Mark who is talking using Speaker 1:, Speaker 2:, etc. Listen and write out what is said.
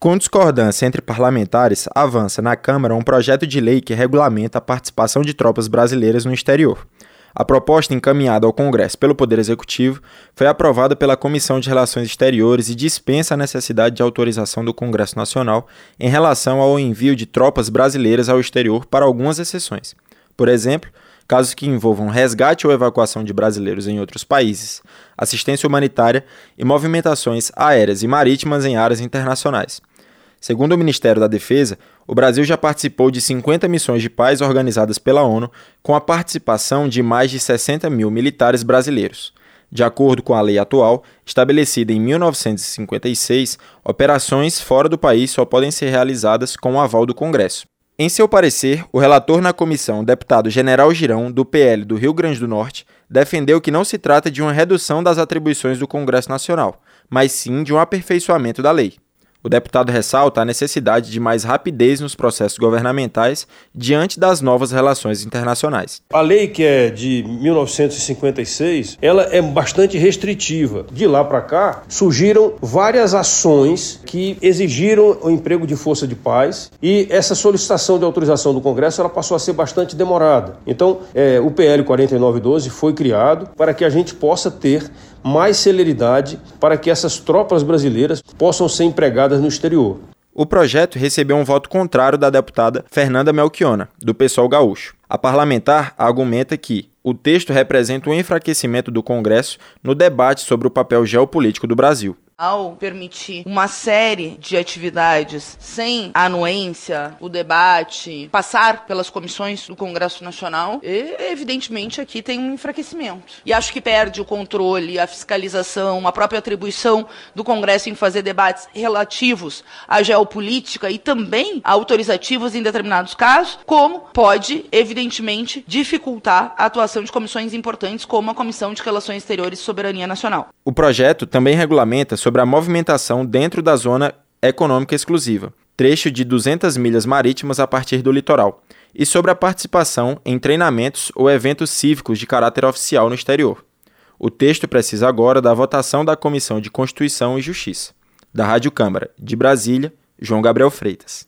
Speaker 1: Com discordância entre parlamentares, avança na Câmara um projeto de lei que regulamenta a participação de tropas brasileiras no exterior. A proposta encaminhada ao Congresso pelo Poder Executivo foi aprovada pela Comissão de Relações Exteriores e dispensa a necessidade de autorização do Congresso Nacional em relação ao envio de tropas brasileiras ao exterior para algumas exceções. Por exemplo, casos que envolvam resgate ou evacuação de brasileiros em outros países, assistência humanitária e movimentações aéreas e marítimas em áreas internacionais. Segundo o Ministério da Defesa, o Brasil já participou de 50 missões de paz organizadas pela ONU, com a participação de mais de 60 mil militares brasileiros. De acordo com a lei atual, estabelecida em 1956, operações fora do país só podem ser realizadas com o aval do Congresso. Em seu parecer, o relator na comissão, deputado General Girão, do PL do Rio Grande do Norte, defendeu que não se trata de uma redução das atribuições do Congresso Nacional, mas sim de um aperfeiçoamento da lei. O deputado ressalta a necessidade de mais rapidez nos processos governamentais diante das novas relações internacionais.
Speaker 2: A lei que é de 1956, ela é bastante restritiva. De lá para cá, surgiram várias ações que exigiram o emprego de força de paz e essa solicitação de autorização do Congresso ela passou a ser bastante demorada. Então, é, o PL 4912 foi criado para que a gente possa ter mais celeridade para que essas tropas brasileiras possam ser empregadas no exterior.
Speaker 1: O projeto recebeu um voto contrário da deputada Fernanda Melchiona, do PSOL gaúcho. A parlamentar argumenta que o texto representa um enfraquecimento do Congresso no debate sobre o papel geopolítico do Brasil
Speaker 3: ao permitir uma série de atividades sem anuência, o debate, passar pelas comissões do Congresso Nacional, e, evidentemente aqui tem um enfraquecimento. E acho que perde o controle, a fiscalização, a própria atribuição do Congresso em fazer debates relativos à geopolítica e também autorizativos em determinados casos, como pode, evidentemente, dificultar a atuação de comissões importantes como a Comissão de Relações Exteriores e Soberania Nacional.
Speaker 1: O projeto também regulamenta sobre a movimentação dentro da zona econômica exclusiva, trecho de 200 milhas marítimas a partir do litoral, e sobre a participação em treinamentos ou eventos cívicos de caráter oficial no exterior. O texto precisa agora da votação da Comissão de Constituição e Justiça. Da Rádio Câmara, de Brasília, João Gabriel Freitas.